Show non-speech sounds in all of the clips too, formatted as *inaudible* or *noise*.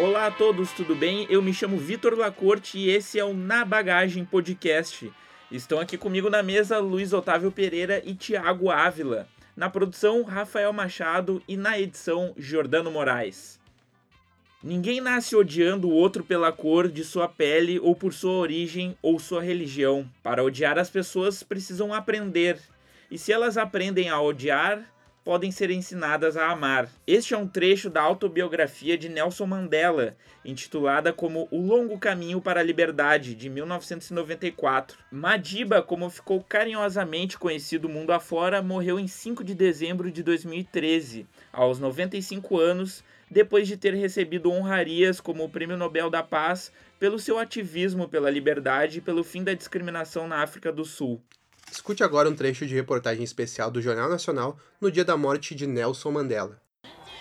Olá a todos, tudo bem? Eu me chamo Vitor Lacorte e esse é o Na Bagagem Podcast. Estão aqui comigo na mesa Luiz Otávio Pereira e Tiago Ávila. Na produção, Rafael Machado e na edição, Jordano Moraes. Ninguém nasce odiando o outro pela cor de sua pele ou por sua origem ou sua religião. Para odiar as pessoas precisam aprender. E se elas aprendem a odiar, podem ser ensinadas a amar. Este é um trecho da autobiografia de Nelson Mandela, intitulada como O Longo Caminho para a Liberdade, de 1994. Madiba, como ficou carinhosamente conhecido mundo afora, morreu em 5 de dezembro de 2013, aos 95 anos, depois de ter recebido honrarias como o Prêmio Nobel da Paz pelo seu ativismo pela liberdade e pelo fim da discriminação na África do Sul. Escute agora um trecho de reportagem especial do Jornal Nacional no dia da morte de Nelson Mandela.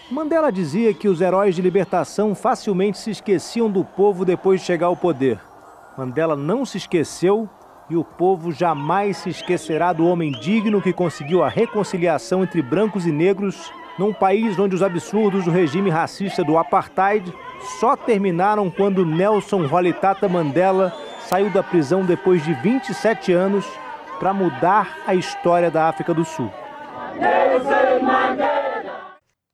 Mandela dizia que os heróis de libertação facilmente se esqueciam do povo depois de chegar ao poder. Mandela não se esqueceu e o povo jamais se esquecerá do homem digno que conseguiu a reconciliação entre brancos e negros num país onde os absurdos do regime racista do apartheid só terminaram quando Nelson Rolihlahla Mandela saiu da prisão depois de 27 anos para mudar a história da África do Sul.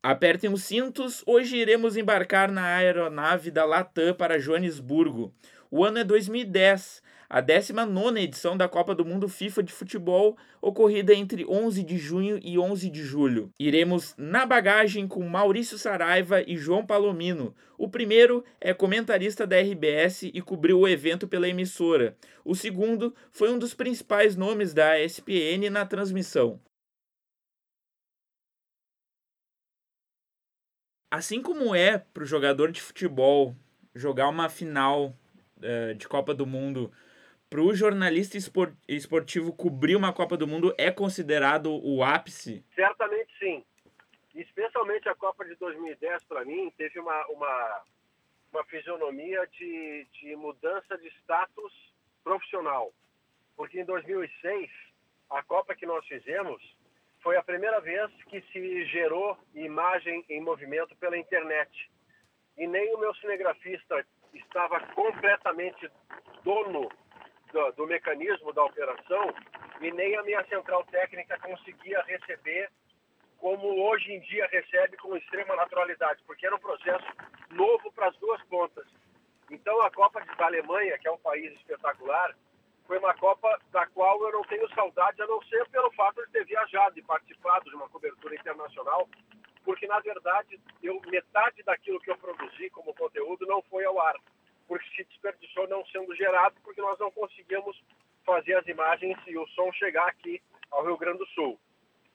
Apertem os cintos, hoje iremos embarcar na aeronave da Latam para Joanesburgo. O ano é 2010 a 19 edição da Copa do Mundo FIFA de Futebol, ocorrida entre 11 de junho e 11 de julho. Iremos na bagagem com Maurício Saraiva e João Palomino. O primeiro é comentarista da RBS e cobriu o evento pela emissora. O segundo foi um dos principais nomes da ESPN na transmissão. Assim como é para o jogador de futebol jogar uma final uh, de Copa do Mundo para o jornalista esportivo cobrir uma Copa do Mundo é considerado o ápice? Certamente sim. Especialmente a Copa de 2010, para mim, teve uma, uma, uma fisionomia de, de mudança de status profissional. Porque em 2006, a Copa que nós fizemos foi a primeira vez que se gerou imagem em movimento pela internet. E nem o meu cinegrafista estava completamente dono do, do mecanismo da operação e nem a minha central técnica conseguia receber como hoje em dia recebe com extrema naturalidade, porque era um processo novo para as duas pontas. Então a Copa da Alemanha, que é um país espetacular, foi uma Copa da qual eu não tenho saudade, a não ser pelo fato de ter viajado e participado de uma cobertura internacional, porque na verdade eu metade daquilo que eu produzi como conteúdo não foi ao ar porque se desperdiçou não sendo gerado, porque nós não conseguimos fazer as imagens e o som chegar aqui ao Rio Grande do Sul.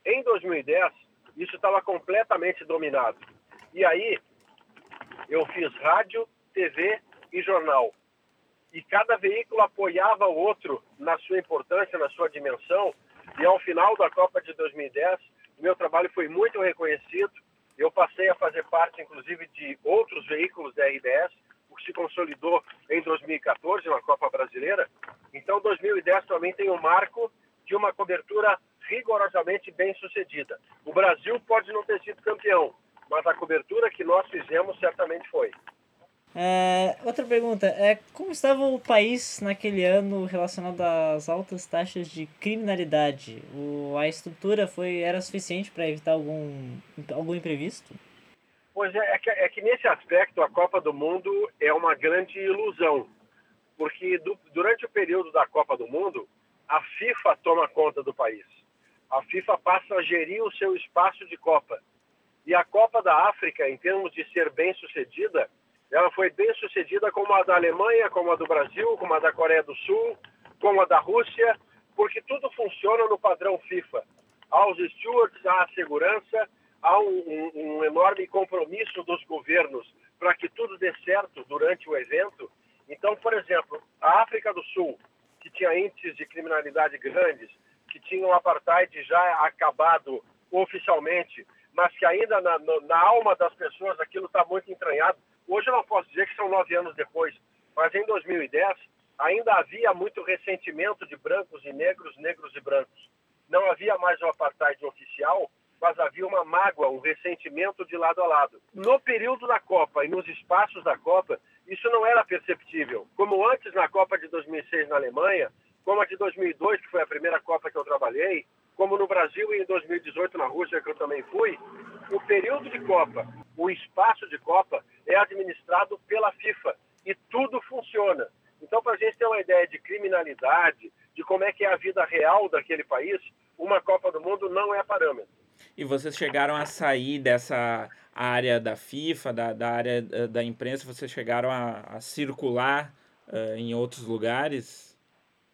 Em 2010, isso estava completamente dominado. E aí, eu fiz rádio, TV e jornal. E cada veículo apoiava o outro na sua importância, na sua dimensão. E ao final da Copa de 2010, o meu trabalho foi muito reconhecido. Eu passei a fazer parte, inclusive, de outros veículos da RBS, se consolidou em 2014 na Copa Brasileira. Então, 2010 também tem um marco de uma cobertura rigorosamente bem sucedida. O Brasil pode não ter sido campeão, mas a cobertura que nós fizemos certamente foi. É, outra pergunta é como estava o país naquele ano relacionado às altas taxas de criminalidade? O, a estrutura foi era suficiente para evitar algum, algum imprevisto? Pois é, é que, é que, nesse aspecto a Copa do Mundo é uma grande ilusão, porque do, durante o período da Copa do Mundo, a FIFA toma conta do país. A FIFA passa a gerir o seu espaço de Copa. E a Copa da África, em termos de ser bem sucedida, ela foi bem sucedida como a da Alemanha, como a do Brasil, como a da Coreia do Sul, como a da Rússia, porque tudo funciona no padrão FIFA. Há os stewards, há a segurança, há um, um, um enorme compromisso dos governos para que tudo dê certo durante o evento. Então, por exemplo, a África do Sul, que tinha índices de criminalidade grandes, que tinha o apartheid já acabado oficialmente, mas que ainda na, na alma das pessoas aquilo está muito entranhado. Hoje eu não posso dizer que são nove anos depois, mas em 2010 ainda havia muito ressentimento de brancos e negros, negros e brancos. Não havia mais o apartheid oficial, mas havia uma mágoa, um ressentimento de lado a lado. No período da Copa e nos espaços da Copa, isso não era perceptível. Como antes na Copa de 2006 na Alemanha, como a de 2002, que foi a primeira Copa que eu trabalhei, como no Brasil e em 2018 na Rússia, que eu também fui, o período de Copa, o espaço de Copa é administrado pela FIFA e tudo funciona. Então, para a gente ter uma ideia de criminalidade, de como é que é a vida real daquele país, uma Copa do Mundo não é parâmetro. E vocês chegaram a sair dessa área da FIFA, da, da área eh, da imprensa, vocês chegaram a, a circular uh, em outros lugares?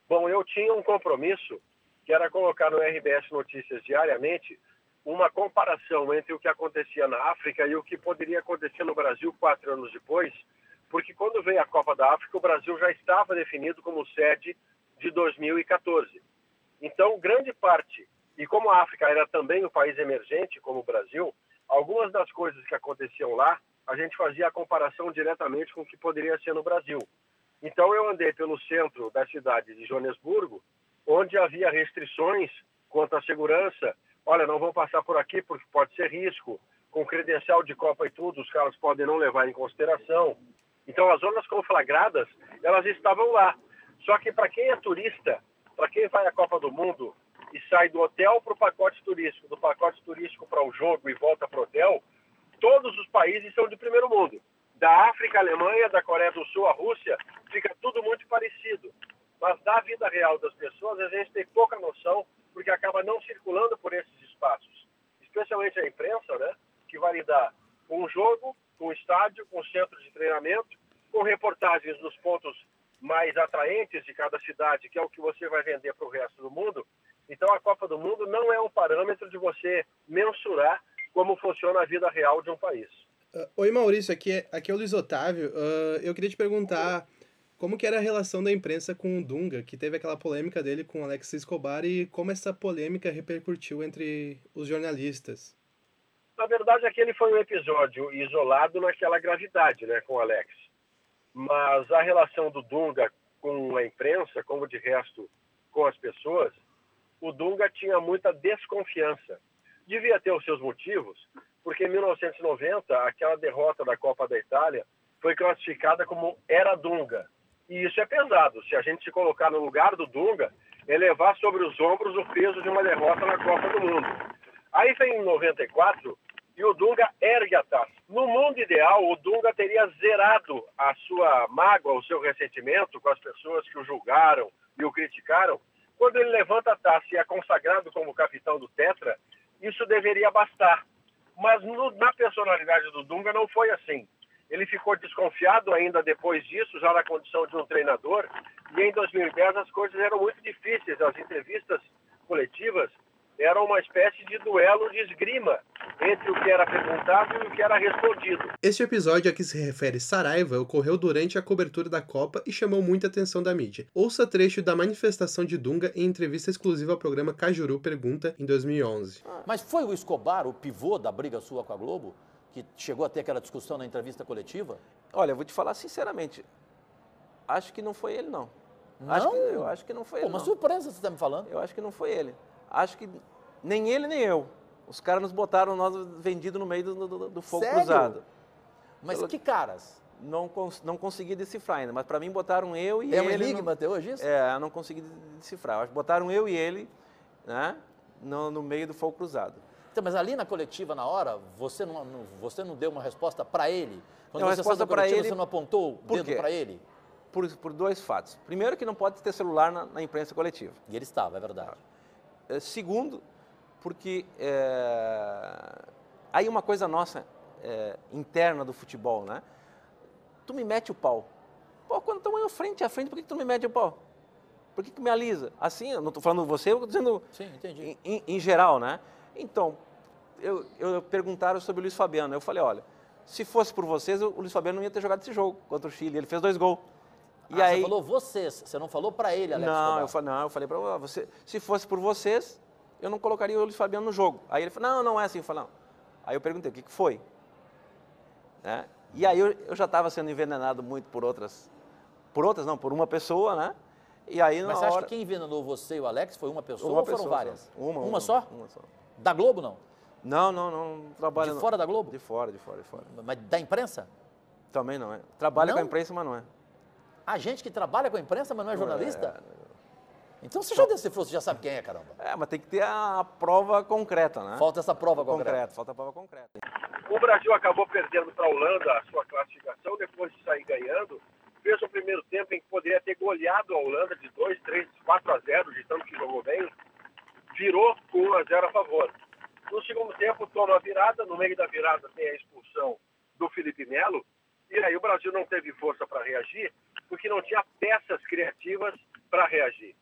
Bom, eu tinha um compromisso, que era colocar no RBS Notícias diariamente uma comparação entre o que acontecia na África e o que poderia acontecer no Brasil quatro anos depois, porque quando veio a Copa da África, o Brasil já estava definido como sede de 2014. Então, grande parte, e como a África era também um país emergente, como o Brasil, algumas das coisas que aconteciam lá, a gente fazia a comparação diretamente com o que poderia ser no Brasil. Então, eu andei pelo centro da cidade de Joanesburgo, onde havia restrições quanto à segurança. Olha, não vão passar por aqui porque pode ser risco. Com credencial de Copa e tudo, os caras podem não levar em consideração. Então, as zonas conflagradas, elas estavam lá. Só que para quem é turista, para quem vai à Copa do Mundo e sai do hotel para o pacote turístico, do pacote turístico para o jogo e volta para o hotel, todos os países são de primeiro mundo. Da África, Alemanha, da Coreia do Sul, a Rússia, fica tudo muito parecido. Mas da vida real das pessoas, a gente tem pouca noção, porque acaba não circulando por esses espaços. Especialmente a imprensa, né, que vai lidar com o jogo, com o estádio, com o centro de treinamento, com reportagens nos pontos mais atraentes de cada cidade, que é o que você vai vender para o resto do mundo. Então, a Copa do Mundo não é um parâmetro de você mensurar como funciona a vida real de um país. Uh, oi, Maurício, aqui é, aqui é o Luiz Otávio. Uh, eu queria te perguntar como que era a relação da imprensa com o Dunga, que teve aquela polêmica dele com Alex Escobar e como essa polêmica repercutiu entre os jornalistas. Na verdade, aquele foi um episódio isolado naquela gravidade, né, com o Alex. Mas a relação do Dunga com a imprensa, como de resto com as pessoas, o Dunga tinha muita desconfiança. Devia ter os seus motivos, porque em 1990, aquela derrota da Copa da Itália foi classificada como era Dunga. E isso é pesado. Se a gente se colocar no lugar do Dunga, é levar sobre os ombros o peso de uma derrota na Copa do Mundo. Aí vem em 94 e o Dunga ergue a taça. No mundo ideal, o Dunga teria zerado a sua mágoa, o seu ressentimento com as pessoas que o julgaram e o criticaram. Quando ele levanta a taça e é consagrado como capitão do Tetra, isso deveria bastar. Mas no, na personalidade do Dunga não foi assim. Ele ficou desconfiado ainda depois disso, já na condição de um treinador, e em 2010 as coisas eram muito difíceis. As entrevistas coletivas era uma espécie de duelo de esgrima entre o que era perguntado e o que era respondido. Este episódio a que se refere Saraiva ocorreu durante a cobertura da Copa e chamou muita atenção da mídia. Ouça trecho da manifestação de Dunga em entrevista exclusiva ao programa Cajuru Pergunta em 2011. Mas foi o Escobar o pivô da briga sua com a Globo? Que chegou a ter aquela discussão na entrevista coletiva? Olha, eu vou te falar sinceramente. Acho que não foi ele, não. Não? Acho que, eu acho que não foi Pô, ele. uma não. surpresa você está me falando. Eu acho que não foi ele. Acho que nem ele nem eu. Os caras nos botaram nós vendido no meio do, do, do fogo Sério? cruzado. Mas Pelo- que caras? Não, cons não consegui decifrar ainda, mas para mim botaram eu e É um ele. enigma no- até hoje isso? É, eu não consegui decifrar. Botaram eu e ele, né, no, no meio do fogo cruzado. Então, mas ali na coletiva, na hora, você não, não- você não deu uma resposta para ele? Quando Não, você resposta coletiva, ele- você não apontou o dedo para ele? Por, por dois fatos. Primeiro, que não pode ter celular na, na imprensa coletiva. E ele estava, é verdade. Eh, Segundo, porque é, aí uma coisa nossa é, interna do futebol, né? Tu me mete o pau. Pô, quando estamos aí frente a frente, por que, que tu me mete o pau? Por que, que me alisa? Assim, eu não estou falando você, eu estou dizendo Sim, entendi. em, em- em geral, né? Então, eu, eu perguntaram sobre o Luiz Fabiano. Eu falei, olha, se fosse por vocês, o Luiz Fabiano não ia ter jogado esse jogo contra o Chile. Ele fez dois gols. E Ah, aí, Você falou vocês, você não falou para ele, Alex não, eu falei, não, eu falei para você, se fosse por vocês, eu não colocaria o Luiz Fabiano no jogo. Aí ele falou, não, não é assim. Eu falei, não, Aí eu perguntei, o que, que foi? Né? E aí eu, eu já estava sendo envenenado muito por outras, por outras não, por uma pessoa, né? E aí Mas você acha hora... que quem envenenou você e o Alex foi uma pessoa Uma ou foram pessoa várias? só. Uma, Uma uma, só? uma só. Da Globo, não? Não, não, não trabalha... De fora da Globo? De fora, de fora, de fora. Mas da imprensa? Também não é. Trabalha com a imprensa, mas não é. Há gente que trabalha com a imprensa, mas não é jornalista? É, Então você já decifrou, você já sabe quem é, caramba. É, mas tem que ter a prova concreta, né? Falta essa prova concreta. concreta, falta a prova concreta. O Brasil acabou perdendo para a Holanda a sua classificação, depois de sair ganhando. Fez o primeiro tempo em que poderia ter goleado a Holanda de 2, 3, 4 a 0, de tanto que jogou bem. Virou com 1 a 0 a favor. No segundo tempo, toma a virada. No meio da virada tem a expulsão do Felipe Melo. E aí o Brasil não teve força para reagir, porque não tinha peças criativas para reagir.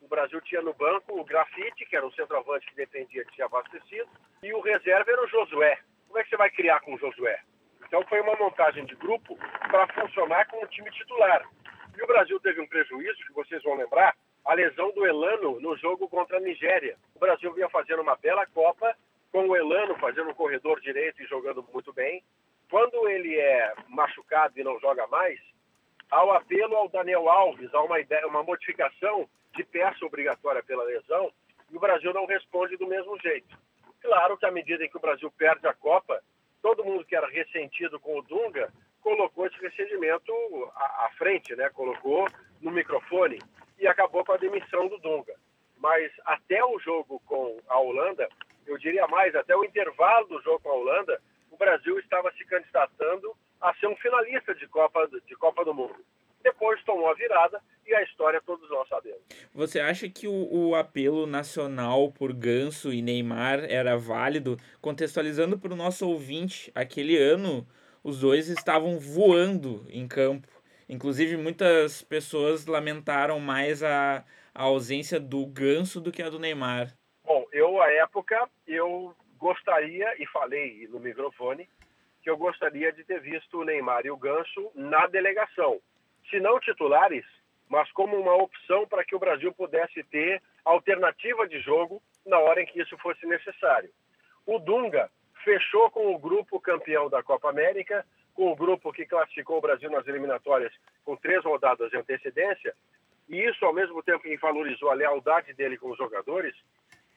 O Brasil tinha no banco o Grafite, que era um centroavante que dependia de ser abastecido, e o reserva era o Josué. Como é que você vai criar com o Josué? Então foi uma montagem de grupo para funcionar com o time titular. E o Brasil teve um prejuízo, que vocês vão lembrar, a lesão do Elano no jogo contra a Nigéria. O Brasil vinha fazendo uma bela Copa, com o Elano fazendo um corredor direito e jogando muito bem. Quando ele é machucado e não joga mais, há o apelo ao Daniel Alves, há uma, ideia, uma modificação de peça obrigatória pela lesão, e o Brasil não responde do mesmo jeito. Claro que à medida em que o Brasil perde a Copa, todo mundo que era ressentido com o Dunga colocou esse ressentimento à, à frente, né? colocou no microfone e acabou com a demissão do Dunga. Mas até o jogo com a Holanda, eu diria mais, até o intervalo do jogo com a Holanda, Brasil estava se candidatando a ser um finalista de Copa, de Copa do Mundo. Depois tomou a virada e a história todos nós sabemos. Você acha que o, o apelo nacional por Ganso e Neymar era válido? Contextualizando para o nosso ouvinte, aquele ano os dois estavam voando em campo. Inclusive, muitas pessoas lamentaram mais a, a ausência do Ganso do que a do Neymar. Bom, eu, à época, eu gostaria, e falei no microfone, que eu gostaria de ter visto o Neymar e o Ganso na delegação. Se não titulares, mas como uma opção para que o Brasil pudesse ter alternativa de jogo na hora em que isso fosse necessário. O Dunga fechou com o grupo campeão da Copa América, com o grupo que classificou o Brasil nas eliminatórias com três rodadas de antecedência, e isso, ao mesmo tempo que valorizou a lealdade dele com os jogadores,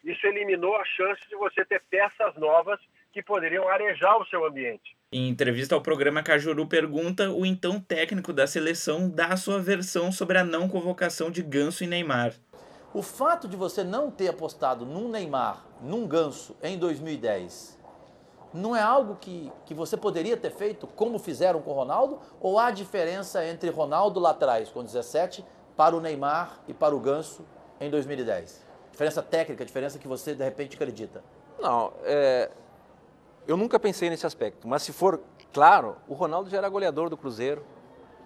isso eliminou a chance de você ter peças novas que poderiam arejar o seu ambiente. Em entrevista ao programa Cajuru Pergunta, o então técnico da seleção dá a sua versão sobre a não convocação de Ganso e Neymar. O fato de você não ter apostado num Neymar, num Ganso em 2010, não é algo que, que você poderia ter feito como fizeram com o Ronaldo? Ou há diferença entre Ronaldo lá atrás, com 17, para o Neymar e para o Ganso em 2010? Diferença técnica, diferença que você de repente acredita? Não, é, eu nunca pensei nesse aspecto, mas se for claro, o Ronaldo já era goleador do Cruzeiro,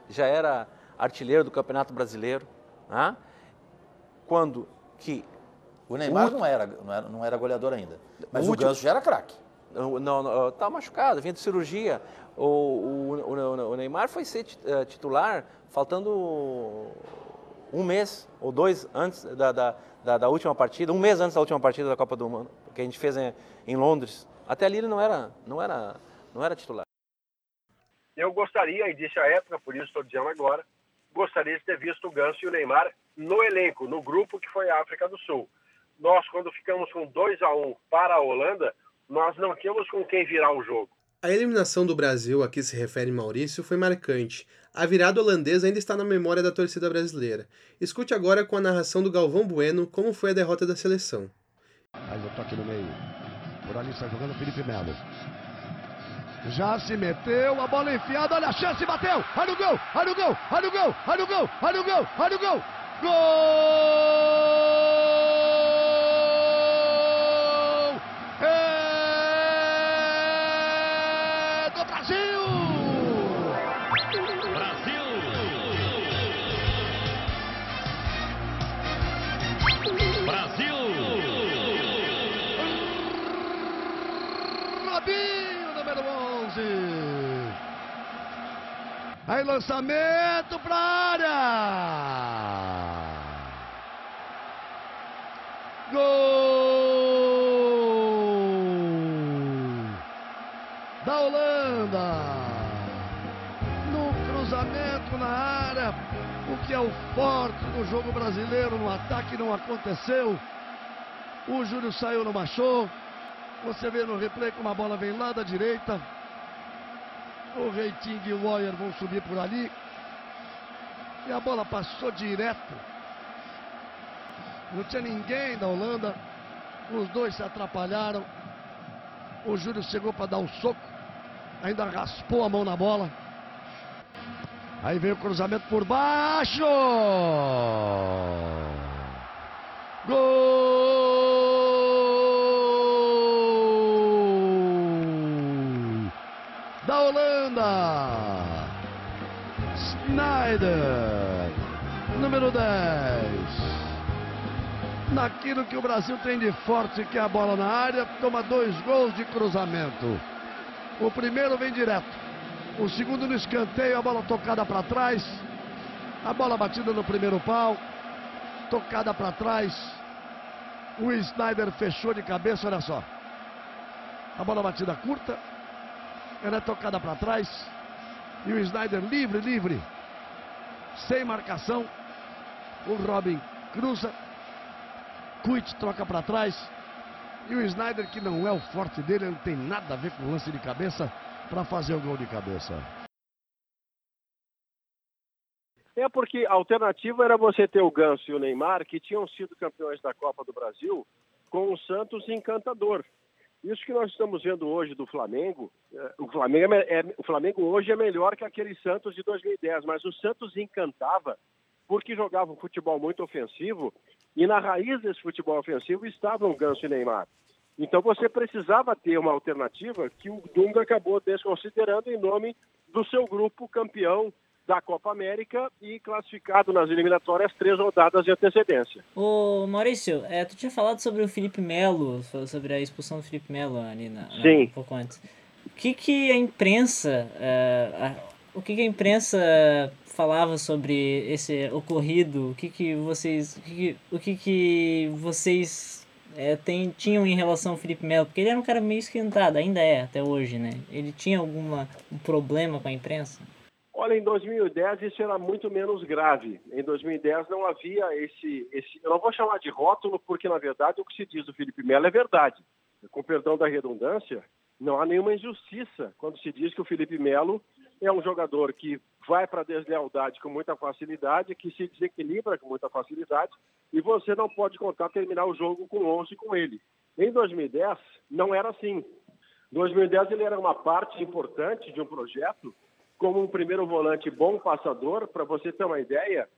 já era artilheiro do Campeonato Brasileiro, né? quando que O Neymar O- não, era, não, era, não era goleador ainda, mas O o, último- Ganso já era craque. não, não, tá machucado, vinha de cirurgia, o, o, o- Neymar foi ser eh, titular faltando um mês ou dois antes da, da, da, da última partida, um mês antes da última partida da Copa do Mundo, que a gente fez em, em Londres. Até ali ele não era, não era, não era titular. Eu gostaria, e disse à época, por isso estou dizendo agora, gostaria de ter visto o Ganso e o Neymar no elenco, no grupo que foi a África do Sul. Nós, quando ficamos com 2 a 1 para a Holanda, nós não tínhamos com quem virar o jogo. A eliminação do Brasil, a que se refere Maurício, foi marcante. A virada holandesa ainda está na memória da torcida brasileira. Escute agora com a narração do Galvão Bueno como foi a derrota da seleção. Aí o toque no meio. Por ali está jogando Felipe Melo. Já se meteu, a bola enfiada, olha a chance, bateu! Olha o gol! Olha o gol! Olha o gol! Olha o gol! Olha o gol! Olha o gol! Gol! Aí lançamento para área. Gol! da Holanda. No cruzamento na área, o que é o forte do jogo brasileiro no ataque não aconteceu. O Júlio saiu, não baixou. Você vê no replay como a bola vem lá da direita. O Reiting e o vão subir por ali. E a bola passou direto. Não tinha ninguém da Holanda. Os dois se atrapalharam. O Júlio chegou para dar um soco. Ainda raspou a mão na bola. Aí veio o cruzamento por baixo. Gol Snyder, número 10. Naquilo que o Brasil tem de forte, que é a bola na área, toma dois gols de cruzamento. O primeiro vem direto. O segundo no escanteio, a bola tocada para trás. A bola batida no primeiro pau. Tocada para trás. O Snyder fechou de cabeça, olha só. A bola batida curta. Ela é tocada para trás. E o Snyder livre, livre. Sem marcação. O Robin cruza. Kuit troca para trás. E o Snyder, que não é o forte dele, não tem nada a ver com o lance de cabeça, para fazer o gol de cabeça. É porque a alternativa era você ter o Ganso e o Neymar, que tinham sido campeões da Copa do Brasil, com o Santos encantador. Isso que nós estamos vendo hoje do Flamengo, é, o Flamengo, é, é, o Flamengo hoje é melhor que aquele Santos de 2010, mas o Santos encantava porque jogava um futebol muito ofensivo e na raiz desse futebol ofensivo estavam Ganso e Neymar. Então você precisava ter uma alternativa que o Dunga acabou desconsiderando em nome do seu grupo campeão da Copa América e classificado nas eliminatórias três rodadas de antecedência. Ô Maurício, é, tu tinha falado sobre o Felipe Melo, sobre a expulsão do Felipe Melo ali na, na, Sim. um pouco antes. O que que a imprensa, é, a, o que que a imprensa falava sobre esse ocorrido? O que que vocês, o que o que, que vocês é, tem, tinham em relação ao Felipe Melo? Porque ele era um cara meio esquentado, ainda é até hoje, né? Ele tinha alguma um problema com a imprensa? Olha, em 2010 isso era muito menos grave. Em 2010 não havia esse, esse. Eu não vou chamar de rótulo, porque na verdade o que se diz do Felipe Melo é verdade. Com perdão da redundância, não há nenhuma injustiça quando se diz que o Felipe Melo é um jogador que vai para a deslealdade com muita facilidade, que se desequilibra com muita facilidade, e você não pode contar terminar o jogo com 11 com ele. Em 2010, não era assim. Em 2010, ele era uma parte importante de um projeto como um primeiro volante bom passador. Para você ter uma ideia,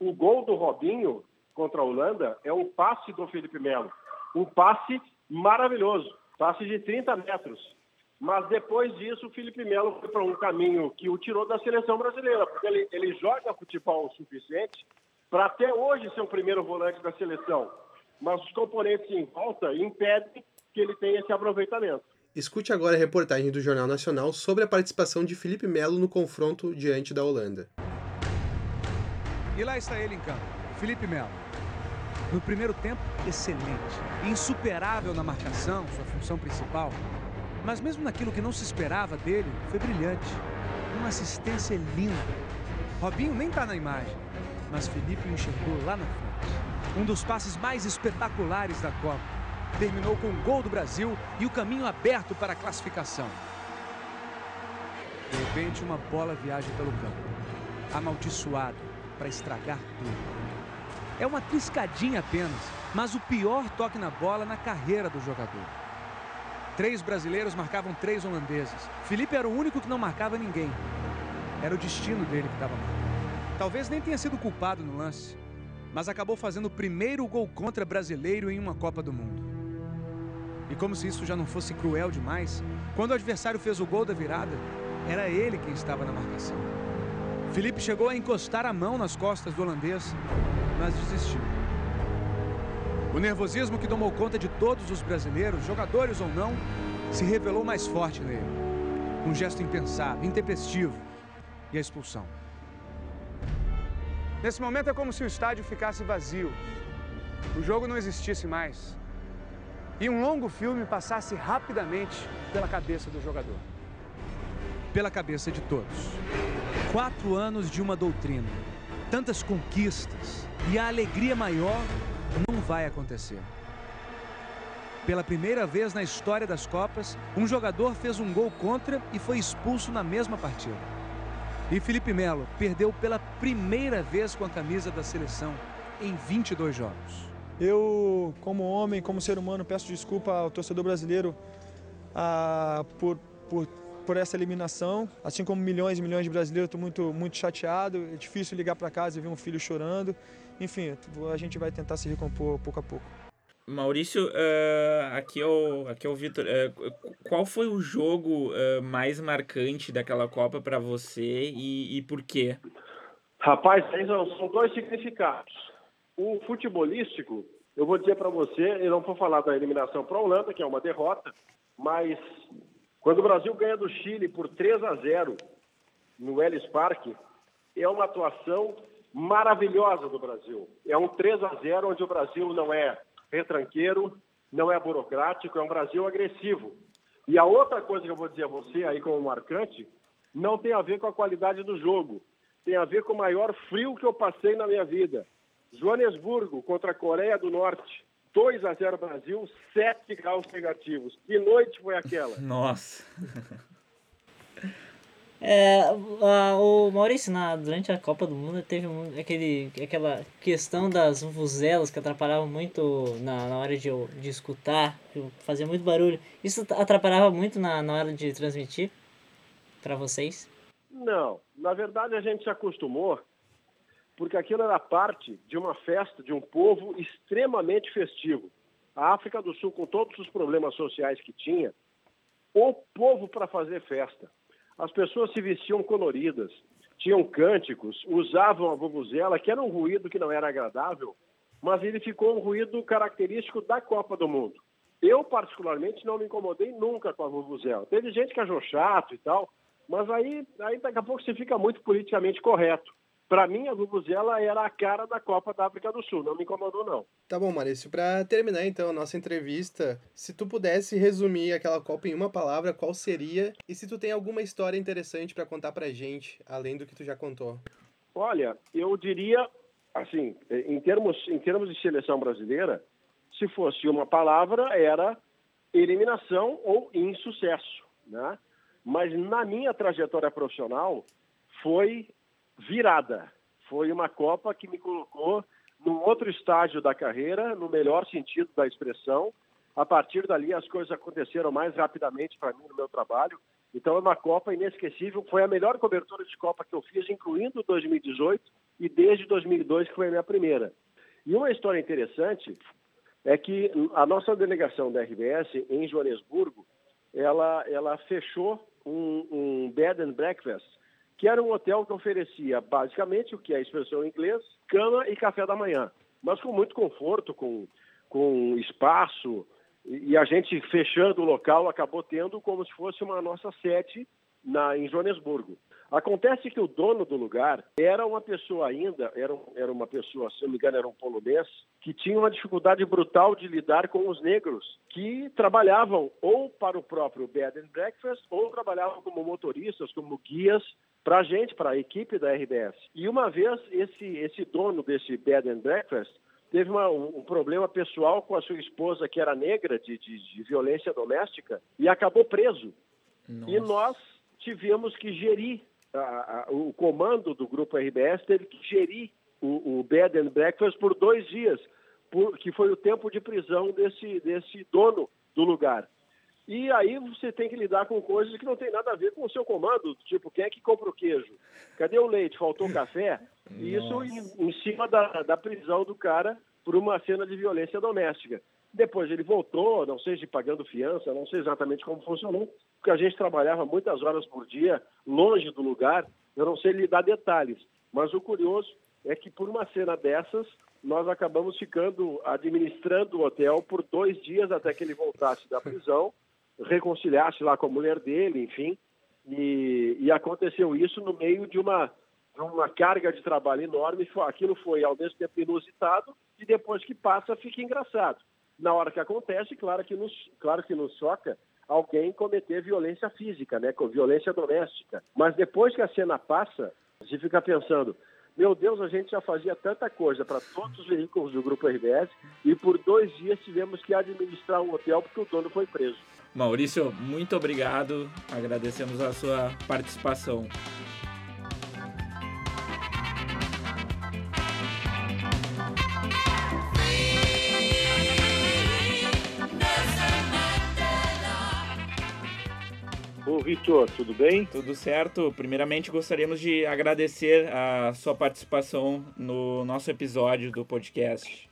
o gol do Robinho contra a Holanda é um passe do Felipe Melo. Um passe maravilhoso, passe de 30 metros. Mas depois disso, o Felipe Melo foi para um caminho que o tirou da seleção brasileira, porque ele, ele joga futebol o suficiente para até hoje ser o primeiro volante da seleção. Mas os componentes em volta impedem que ele tenha esse aproveitamento. Escute agora a reportagem do Jornal Nacional sobre a participação de Felipe Melo no confronto diante da Holanda. E lá está ele em campo, Felipe Melo. No primeiro tempo, excelente, insuperável na marcação, sua função principal. Mas mesmo naquilo que não se esperava dele, foi brilhante. Uma assistência linda. Robinho nem está na imagem, mas Felipe enxergou lá na frente. Um dos passes mais espetaculares da Copa terminou com o gol do Brasil e o caminho aberto para a classificação. De repente, uma bola viaja pelo campo, amaldiçoado para estragar tudo. É uma triscadinha apenas, mas o pior toque na bola na carreira do jogador. Três brasileiros marcavam três holandeses. Felipe era o único que não marcava ninguém. Era o destino dele que estava marcado. Talvez nem tenha sido culpado no lance, mas acabou fazendo o primeiro gol contra brasileiro em uma Copa do Mundo. E como se isso já não fosse cruel demais, quando o adversário fez o gol da virada, era ele quem estava na marcação. Felipe chegou a encostar a mão nas costas do holandês, mas desistiu. O nervosismo que tomou conta de todos os brasileiros, jogadores ou não, se revelou mais forte nele. Um gesto impensado, intempestivo e a expulsão. Nesse momento é como se o estádio ficasse vazio. O jogo não existisse mais. E um longo filme passasse rapidamente pela cabeça do jogador. pela cabeça de todos. Quatro anos de uma doutrina, tantas conquistas e a alegria maior não vai acontecer. Pela primeira vez na história das Copas, um jogador fez um gol contra e foi expulso na mesma partida. E Felipe Melo perdeu pela primeira vez com a camisa da seleção em 22 jogos. Eu, como homem, como ser humano, peço desculpa ao torcedor brasileiro ah, por, por, por essa eliminação. Assim como milhões e milhões de brasileiros, estou muito, muito chateado. É difícil ligar para casa e ver um filho chorando. Enfim, a gente vai tentar se recompor pouco a pouco. Maurício, uh, aqui é o, aqui é o Vitor. Uh, qual foi o jogo uh, mais marcante daquela Copa para você e, e, por quê? Rapaz, são dois significados. O futebolístico, eu vou dizer para você, eu não vou falar da eliminação para a Holanda, que é uma derrota, mas quando o Brasil ganha do Chile por 3 a 0 no Ellis Park, é uma atuação maravilhosa do Brasil. É um 3 a 0 onde o Brasil não é retranqueiro, não é burocrático, é um Brasil agressivo. E a outra coisa que eu vou dizer a você aí como marcante, não tem a ver com a qualidade do jogo, tem a ver com o maior frio que eu passei na minha vida. Joanesburgo contra a Coreia do Norte, 2 a 0 Brasil, 7 graus negativos. Que noite foi aquela? *laughs* Nossa. É, a, o Maurício, na, durante a Copa do Mundo, teve aquele, aquela questão das vuvuzelas que atrapalhavam muito na, na hora de, de escutar, fazia muito barulho. Isso atrapalhava muito na, na hora de transmitir para vocês? Não, na verdade a gente se acostumou, porque aquilo era parte de uma festa de um povo extremamente festivo. A África do Sul, com todos os problemas sociais que tinha, o povo para fazer festa as pessoas se vestiam coloridas, tinham cânticos, usavam a vuvuzela, que era um ruído que não era agradável, mas ele ficou um ruído característico da Copa do Mundo. Eu, particularmente, não me incomodei nunca com a vuvuzela. Teve gente que achou chato e tal, mas aí, aí daqui a pouco você fica muito politicamente correto. Para mim, a Vuvuzela era a cara da Copa da África do Sul, não me incomodou, não. Tá bom, Maurício. Para terminar, então, a nossa entrevista, se tu pudesse resumir aquela Copa em uma palavra, qual seria? E se tu tem alguma história interessante para contar pra gente, além do que tu já contou? Olha, eu diria, assim, em termos, em termos de seleção brasileira, se fosse uma palavra, era eliminação ou insucesso, né? Mas na minha trajetória profissional, foi virada. Foi uma Copa que me colocou num outro estágio da carreira, no melhor sentido da expressão. A partir dali, as coisas aconteceram mais rapidamente para mim no meu trabalho. Então, é uma Copa inesquecível. Foi a melhor cobertura de Copa que eu fiz, incluindo 2018 e desde 2002, que foi a minha primeira. E uma história interessante é que a nossa delegação da RBS em Joanesburgo, ela, ela fechou um, um bed and breakfast que era um hotel que oferecia basicamente o que é a expressão em inglês, cama e café da manhã, mas com muito conforto, com, com espaço, e a gente fechando o local acabou tendo como se fosse uma nossa sede na, em Joanesburgo. Acontece que o dono do lugar era uma pessoa ainda, era, era uma pessoa, se não me engano, era um polonês, que tinha uma dificuldade brutal de lidar com os negros que trabalhavam ou para o próprio bed and breakfast ou trabalhavam como motoristas, como guias para a gente, para a equipe da RBS. E uma vez esse, esse dono desse bed and breakfast teve uma, um, um, problema pessoal com a sua esposa que era negra de, de, de violência doméstica e acabou preso. Nossa. E nós tivemos que gerir a, a, o comando do grupo RBS teve que gerir o, o bed and breakfast por dois dias, por, que foi o tempo de prisão desse, desse dono do lugar. E aí você tem que lidar com coisas que não tem nada a ver com o seu comando, tipo, quem é que compra o queijo? Cadê o leite? Faltou café? E isso em, em, cima da, da prisão do cara por uma cena de violência doméstica. Depois ele voltou, não sei se pagando fiança, não sei exatamente como funcionou, porque a gente trabalhava muitas horas por dia, longe do lugar, eu não sei lhe dar detalhes. Mas o curioso é que por uma cena dessas, nós acabamos ficando administrando o hotel por dois dias até que ele voltasse da prisão *laughs* reconciliasse lá com a mulher dele, enfim. E, e aconteceu isso no meio de uma, uma carga de trabalho enorme. Aquilo foi ao mesmo tempo inusitado e depois que passa fica engraçado. Na hora que acontece, claro que nos, claro que nos choca alguém cometer violência física, né, com violência doméstica. Mas depois que a cena passa, você fica pensando, meu Deus, a gente já fazia tanta coisa para todos os veículos do Grupo RBS e por dois dias tivemos que administrar um hotel porque o dono foi preso. Maurício, muito obrigado. Agradecemos a sua participação. Vitor, tudo bem? Tudo certo. Primeiramente, gostaríamos de agradecer a sua participação no nosso episódio do podcast.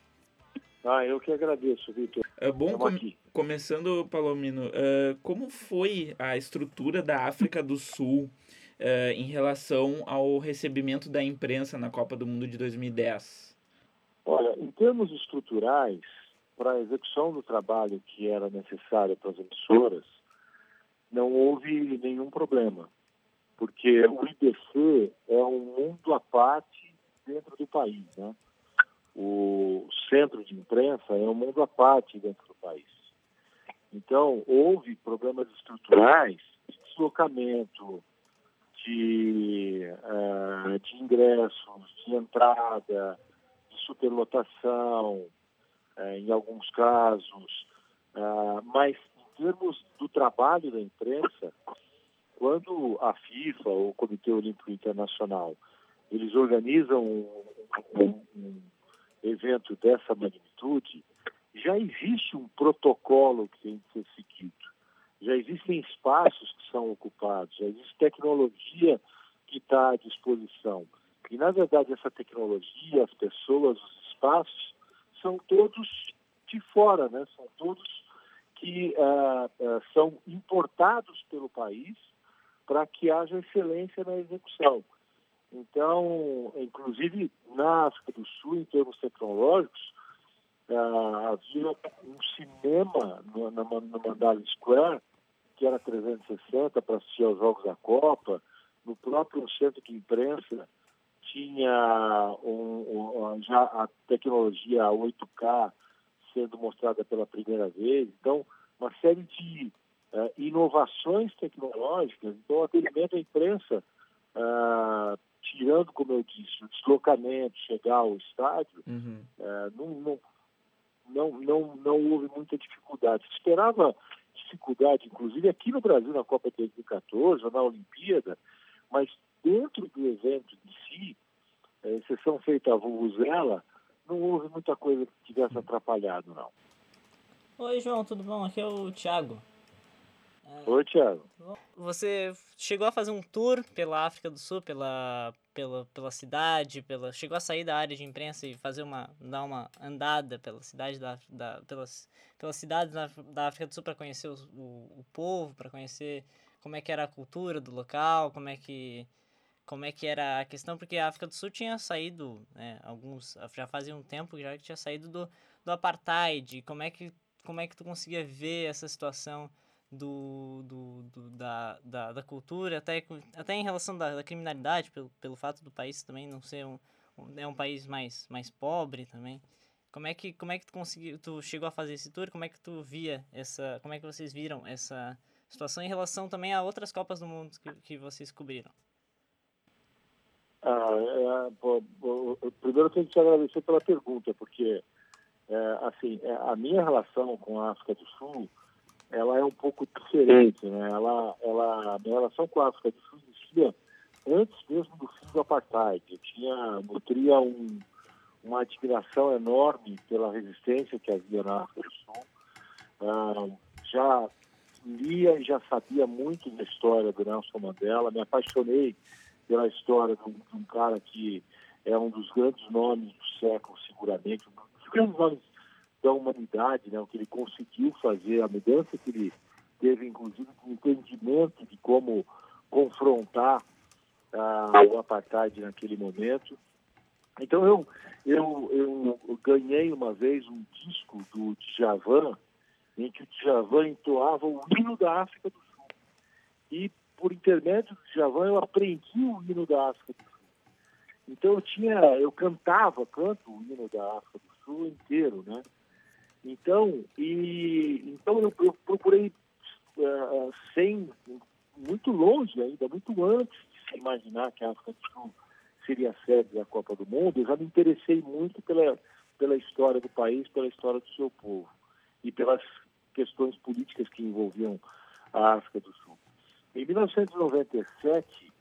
Ah, eu que agradeço, Vitor. É bom, com começando, Palomino, uh, como foi a estrutura da África do Sul uh, em relação ao recebimento da imprensa na Copa do Mundo de 2010? Olha, em termos estruturais, para a execução do trabalho que era necessário para as emissoras, não houve nenhum problema, porque o IBC é um mundo à parte dentro do país, né? o centro de imprensa é um mundo à parte dentro do país. Então, houve problemas estruturais de deslocamento, de, uh, de ingressos, de entrada, de superlotação, uh, em alguns casos, uh, mas termos do trabalho da imprensa, quando a FIFA ou o Comitê Olímpico Internacional eles organizam um, um, um evento dessa magnitude, já existe um protocolo que tem que ser seguido. Já existem espaços que são ocupados, já existe tecnologia que está à disposição. E, na verdade, essa tecnologia, as pessoas, os espaços, são todos de fora, né? são todos que uh, uh, são importados pelo país para que haja excelência na execução. Então, inclusive na África do Sul, em termos tecnológicos, uh, havia um cinema no, na, no Mandala Square, que era 360 para assistir aos Jogos da Copa. No próprio centro de imprensa tinha um, um, já a tecnologia 8K sendo mostrada pela primeira vez. Então, uma série de uh, inovações tecnológicas. Então, o atendimento à imprensa uh, tirando, como eu disse, o deslocamento, chegar ao estádio, uhum. é, não, não, não, não, não houve muita dificuldade. Se esperava dificuldade, inclusive aqui no Brasil, na Copa de 2014, ou na Olimpíada, mas dentro do evento em si, exceção feita a Vuvuzela, não houve muita coisa que tivesse atrapalhado, não. Oi, João, tudo bom? Aqui é o Thiago. Oi, Thiago. Você chegou a fazer um tour pela África do Sul, pela, pela, pela cidade, pela, chegou a sair da área de imprensa e fazer uma, dar uma andada pela cidade da, da pelas, pelas cidades da, da África do Sul para conhecer o, o, o povo, para conhecer como é que era a cultura do local, como é que como é que era a questão, porque a África do Sul tinha saído, né, alguns, já fazia um tempo já que tinha saído do, do apartheid, como é que como é que tu conseguia ver essa situação do, do, do da, da, da, cultura, até, até em relação da, da, criminalidade, pelo, pelo fato do país também não ser um, um, é um país mais, mais pobre também. Como é que como é que tu conseguiu, tu chegou a fazer esse tour? Como é que tu via essa, como é que vocês viram essa situação em relação também a outras copas do mundo que, que vocês cobriram? Ah, é, primeiro eu tenho que te agradecer pela pergunta, porque é, assim é, a minha relação com a África do Sul ela é um pouco diferente, né? Ela, ela, a minha relação com a África do Sul existia antes mesmo do fim do apartheid. Eu tinha, nutria um, uma admiração enorme pela resistência que havia na África do Sul. Ah, já lia e já sabia muito da história do Nelson Mandela. Me apaixonei pela história de um, de um cara que é um dos grandes nomes do século, seguramente, um grandes nomes da humanidade, né, o que ele conseguiu fazer, a mudança que ele teve, inclusive, com entendimento de como confrontar ah, o apartheid naquele momento. Então, eu, eu, eu ganhei uma vez um disco do Djavan, em que o Djavan entoava o hino da África do Sul. E, por intermédio do Djavan, eu aprendi o hino da África do Sul. Então, eu tinha, eu cantava, canto o hino da África do Sul inteiro, né? Então, e, então eu, procurei uh, sem muito longe ainda, muito antes de se imaginar que a África do Sul seria sede da Copa do Mundo, eu já me interessei muito pela, pela história do país, pela história do seu povo e pelas questões políticas que envolviam a África do Sul. Em 1997,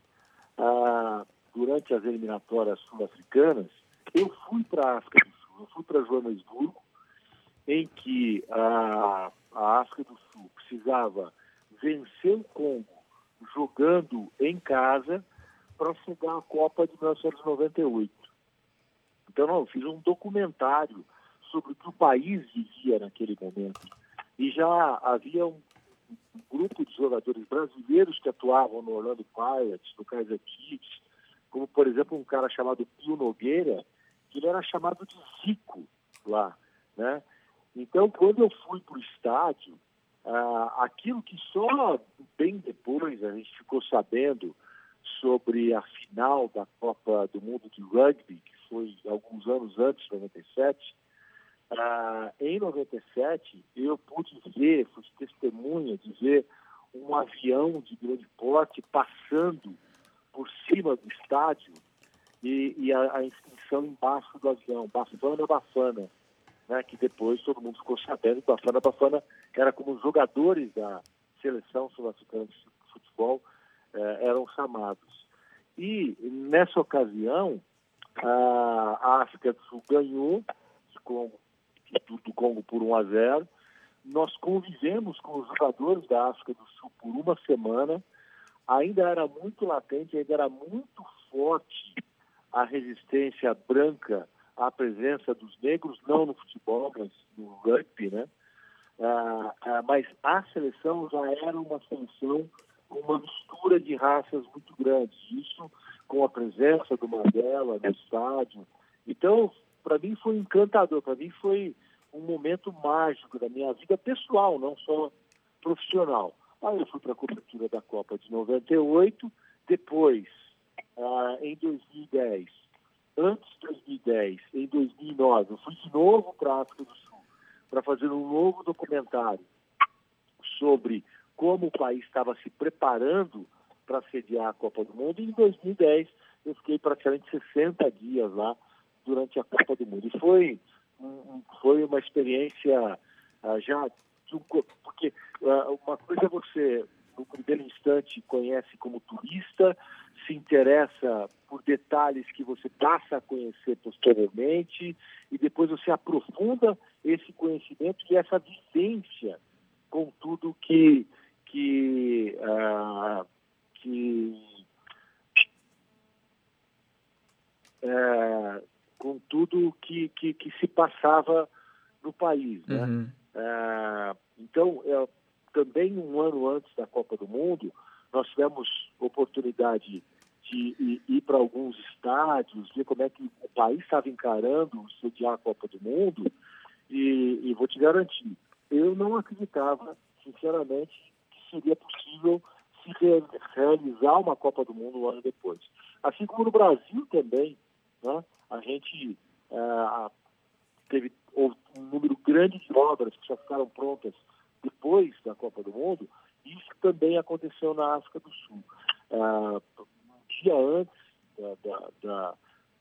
ah, durante as eliminatórias sul-africanas, eu fui para a África do Sul, eu fui para Joanesburgo, em que a, a África do Sul precisava vencer o Congo jogando em casa para chegar à Copa de 1998. Então, não, eu fiz um documentário sobre o que o país vivia naquele momento. E já havia um, grupo de jogadores brasileiros que atuavam no Orlando Pirates, no Kaiser Chiefs, como, por exemplo, um cara chamado Pio Nogueira, ele era chamado de Zico lá, né? Então, quando eu fui para o estádio, ah, aquilo que só bem depois a gente ficou sabendo sobre a final da Copa do Mundo de Rugby, que foi alguns anos antes de 97, ah, em 97 eu pude ver, fui testemunha de ver um avião de grande porte passando por cima do estádio e, e a, a, inscrição embaixo do avião, Bafana Bafana né, que depois todo mundo ficou sabendo que Bafana Bafana era como os jogadores da seleção sul-africana de futebol eh, eram chamados. E nessa ocasião, a, África do Sul ganhou do Congo por 1 a 0. Nós convivemos com os jogadores da África do Sul por uma semana. Ainda era muito latente, ainda era muito forte a resistência branca a presença dos negros, não no futebol, mas no rugby, né? Ah, ah, mas a seleção já era uma seleção com uma mistura de raças muito grande. Isso com a presença do Mandela no estádio. Então, para mim foi encantador, para mim foi um momento mágico da minha vida pessoal, não só profissional. Aí eu fui para a cobertura da Copa de 98, depois, ah, em 2010, antes de 2010, em 2009, eu fui de novo para a África do Sul para fazer um novo documentário sobre como o país estava se preparando para sediar a Copa do Mundo. E em 2010 eu fiquei praticamente 60 dias lá durante a Copa do Mundo. E foi, foi uma experiência uh, já porque uh, uma coisa é você no primeiro instante conhece como turista, se interessa por detalhes que você passa a conhecer posteriormente e depois você aprofunda esse conhecimento e essa vivência com tudo que que, uh, que uh, com tudo que, que, que, se passava no país, né? Uhum. Uh, então, é, também um ano antes da Copa do Mundo, nós tivemos oportunidade de ir, para alguns estádios, ver como é que o país estava encarando sediar a Copa do Mundo, e, e vou te garantir, eu não acreditava, sinceramente, que seria possível se realizar uma Copa do Mundo um ano depois. Assim como no Brasil também, né, a gente é, teve um número grande de obras que já ficaram prontas depois da Copa do Mundo, isso também aconteceu na África do Sul. Uh, um dia antes da, da, da,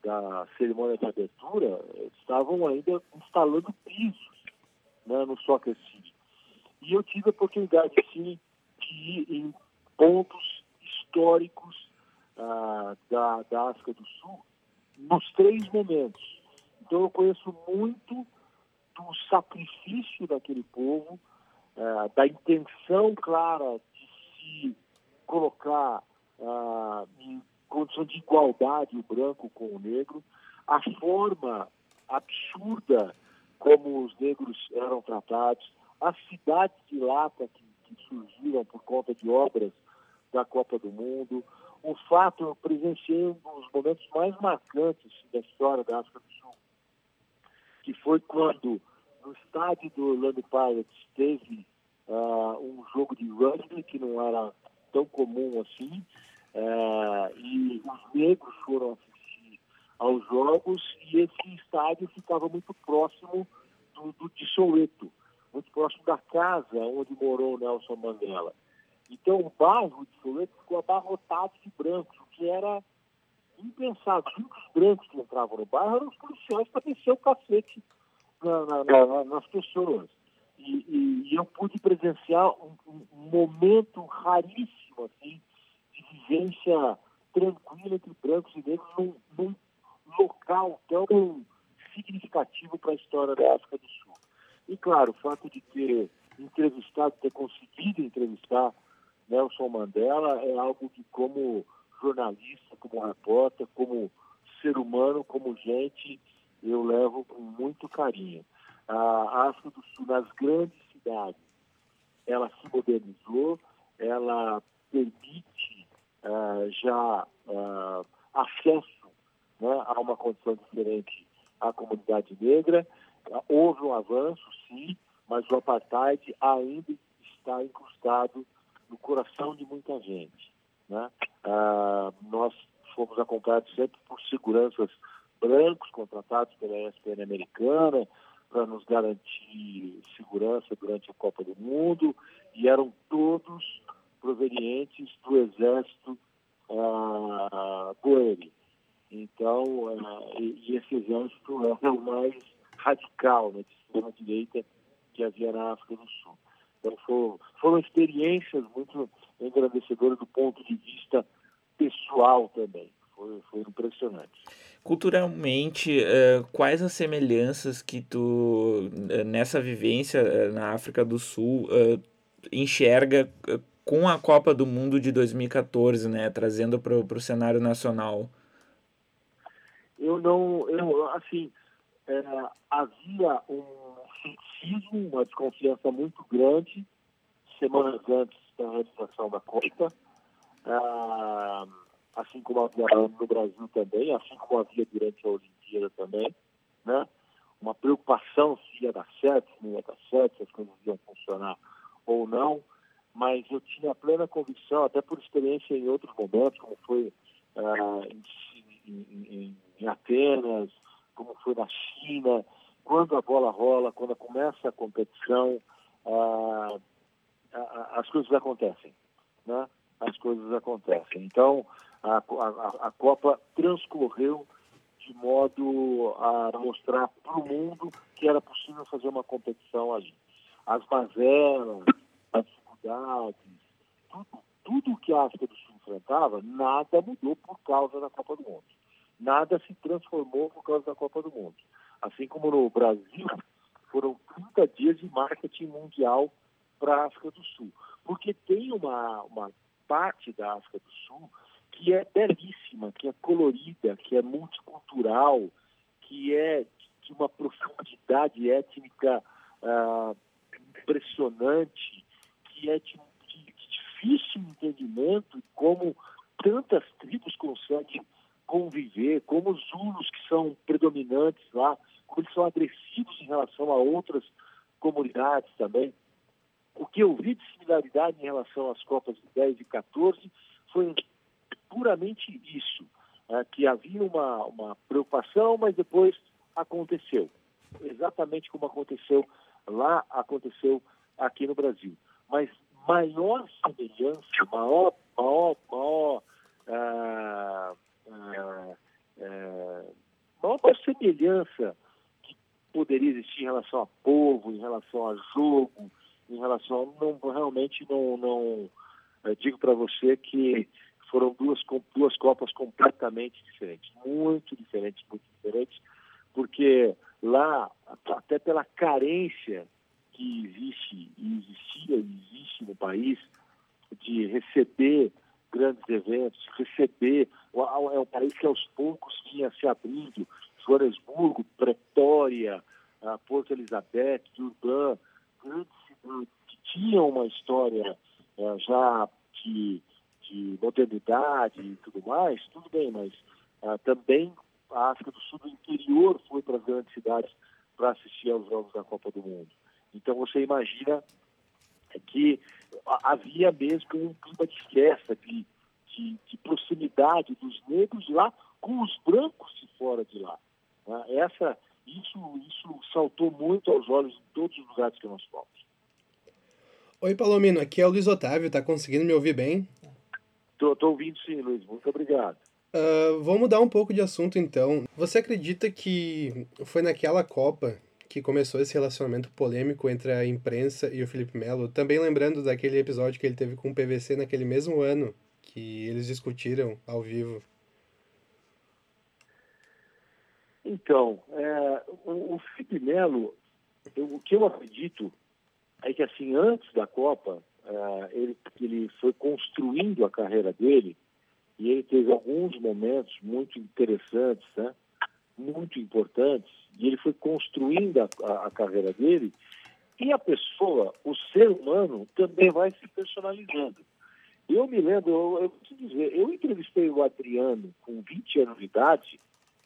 da, cerimônia de abertura, estavam ainda instalando pisos né, no Soccer City. E eu tive a oportunidade, sim, de ir em pontos históricos uh, da, da África do Sul nos três momentos. Então eu conheço muito do sacrifício daquele povo, uh, da intenção clara de se colocar uh, em condição de igualdade o branco com o negro, a forma absurda como os negros eram tratados, as cidades de lata que, que surgiram por conta de obras da Copa do Mundo, o fato, eu presenciei um dos momentos mais marcantes da história da África do Sul, que foi quando no estádio do Orlando Pirates teve uh, um jogo de rugby que não era tão comum assim, uh, e os negros foram assistir aos jogos e esse estádio ficava muito próximo do, do de Soweto, muito próximo da casa onde morou Nelson Mandela. Então o bairro de Soweto ficou abarrotado de brancos, o que era impensável. Os brancos que entravam no bairro eram os policiais para descer o cacete na, na, na, nas pessoas. E, e, e, eu pude presenciar um, um, momento raríssimo assim, de vivência tranquila entre brancos e negros num, num local tão significativo para a história da África do Sul. E, claro, o fato de ter entrevistado, ter conseguido entrevistar Nelson Mandela é algo que, como jornalista, como repórter, como ser humano, como gente, eu levo com muito carinho. A África do Sul, nas grandes cidades, ela se modernizou, ela permite uh, já uh, acesso né, a uma condição diferente à comunidade negra. Uh, houve um avanço, sim, mas o apartheid ainda está incrustado no coração de muita gente. Né? Ah, nós fomos acompanhados sempre por seguranças brancos contratados pela ESPN americana para nos garantir segurança durante a Copa do Mundo e eram todos provenientes do exército ah, Então, ah, e, e, esse exército é o mais radical, né, de extrema-direita que havia na África do Sul. Então foram, foram experiências muito engrandecedoras do ponto de vista pessoal também. Foi, foi impressionante. Culturalmente, uh, quais as semelhanças que tu, uh, nessa vivência uh, na África do Sul, enxerga com a Copa do Mundo de 2014, né, trazendo para o cenário nacional? Eu não, eu, assim, é, havia um ceticismo, uma desconfiança muito grande, semanas antes da realização da Copa, ah, assim como havia no Brasil também, assim como havia durante a Olimpíada também, né? uma preocupação se ia dar certo, se não ia dar certo, se as coisas iam funcionar ou não, mas eu tinha plena convicção, até por experiência em outros momentos, como foi ah, em, em, em Atenas, como foi na China, quando a bola rola, quando começa a competição, ah, as coisas acontecem, né? As coisas acontecem. Então, a, a, a Copa transcorreu de modo a mostrar para o mundo que era possível fazer uma competição ali. As mazelas, as dificuldades, tudo, tudo que a África do Sul enfrentava, nada mudou por causa da Copa do Mundo. Nada se transformou por causa da Copa do Mundo. Assim como no Brasil, foram 30 dias de marketing mundial para a África do Sul. Porque tem uma, uma parte da África do Sul que é belíssima, que é colorida, que é multicultural, que é de uma profundidade étnica ah, impressionante, que é de, de, de difícil entendimento como tantas tribos conseguem conviver, como os Zulus que são predominantes lá, como eles são agressivos em relação a outras comunidades também. O que eu vi de similaridade em relação às Copas de 10 e 14 foi puramente isso, é, que havia uma, uma preocupação, mas depois aconteceu. Exatamente como aconteceu lá, aconteceu aqui no Brasil. Mas maior semelhança, maior, maior, maior, ah, ah, ah, maior semelhança poderia existir em relação a povo, em relação a jogo, em relação a, não realmente não não é, digo para você que foram duas duas copas completamente diferentes, muito diferentes, muito diferentes, porque lá até pela carência que existe e existia e existe no país de receber grandes eventos, receber é um país que aos poucos vinha se abrindo Joanesburgo, Pretória, Porto Elizabeth, Durban, grandes cidades que tinham uma história é, já de, de, modernidade e tudo mais, tudo bem, mas é, também a África do Sul do interior foi para as grandes cidades para assistir aos Jogos da Copa do Mundo. Então você imagina que havia mesmo um clima de festa, de, de, de proximidade dos negros lá com os brancos de fora de lá. Né? Essa, isso, isso saltou muito aos olhos de todos os lugares que nós fomos. Oi, Palomino, aqui é o Luiz Otávio, tá conseguindo me ouvir bem? Tô ouvindo sim, Luiz, muito obrigado. Uh, vou mudar um pouco de assunto então. Você acredita que foi naquela Copa que começou esse relacionamento polêmico entre a imprensa e o Felipe Melo? Também lembrando daquele episódio que ele teve com o PVC naquele mesmo ano, que eles discutiram ao vivo. Então, é, o, o Felipe Melo, eu, o que eu acredito é que assim, antes da Copa, é, ele, ele foi construindo a carreira dele e ele teve alguns momentos muito interessantes, né? muito importantes, e ele foi construindo a, a, a carreira dele, e a pessoa, o ser humano, também vai se personalizando. Eu me lembro, eu, eu preciso dizer, eu entrevistei o Adriano com 20 anos de idade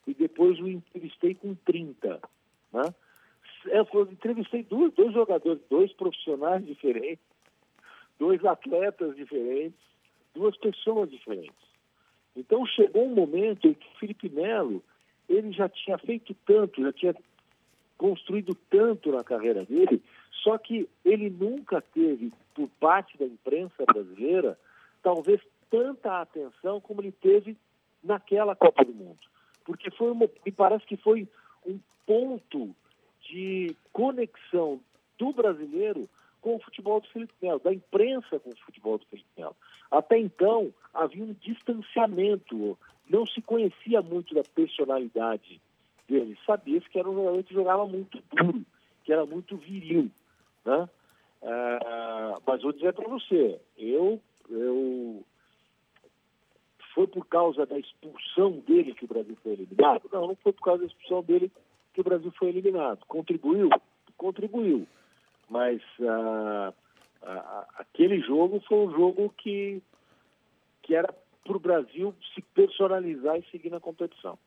e depois o entrevistei com 30. Né? Eu, eu entrevistei dois, dois jogadores, dois profissionais diferentes, dois atletas diferentes, duas pessoas diferentes. Então chegou um momento em que o Felipe Melo ele já tinha feito tanto, já tinha construído tanto na carreira dele, só que ele nunca teve, por parte da imprensa brasileira, talvez tanta atenção como ele teve naquela Copa do Mundo. Porque foi uma, me parece que foi um ponto de conexão do brasileiro com o futebol do Felipe Melo, da imprensa com o futebol do Felipe Melo. Até então, havia um distanciamento, não se conhecia muito da personalidade dele. Sabia-se que era um jogador que jogava muito duro, que era muito viril. Né? Ah, mas vou dizer para você, eu, eu foi por causa da expulsão dele que o Brasil foi eliminado? Não, não foi por causa da expulsão dele que o Brasil foi eliminado. Contribuiu? Contribuiu. Mas uh, aquele jogo foi um jogo que, que era para o Brasil se personalizar e seguir na competição.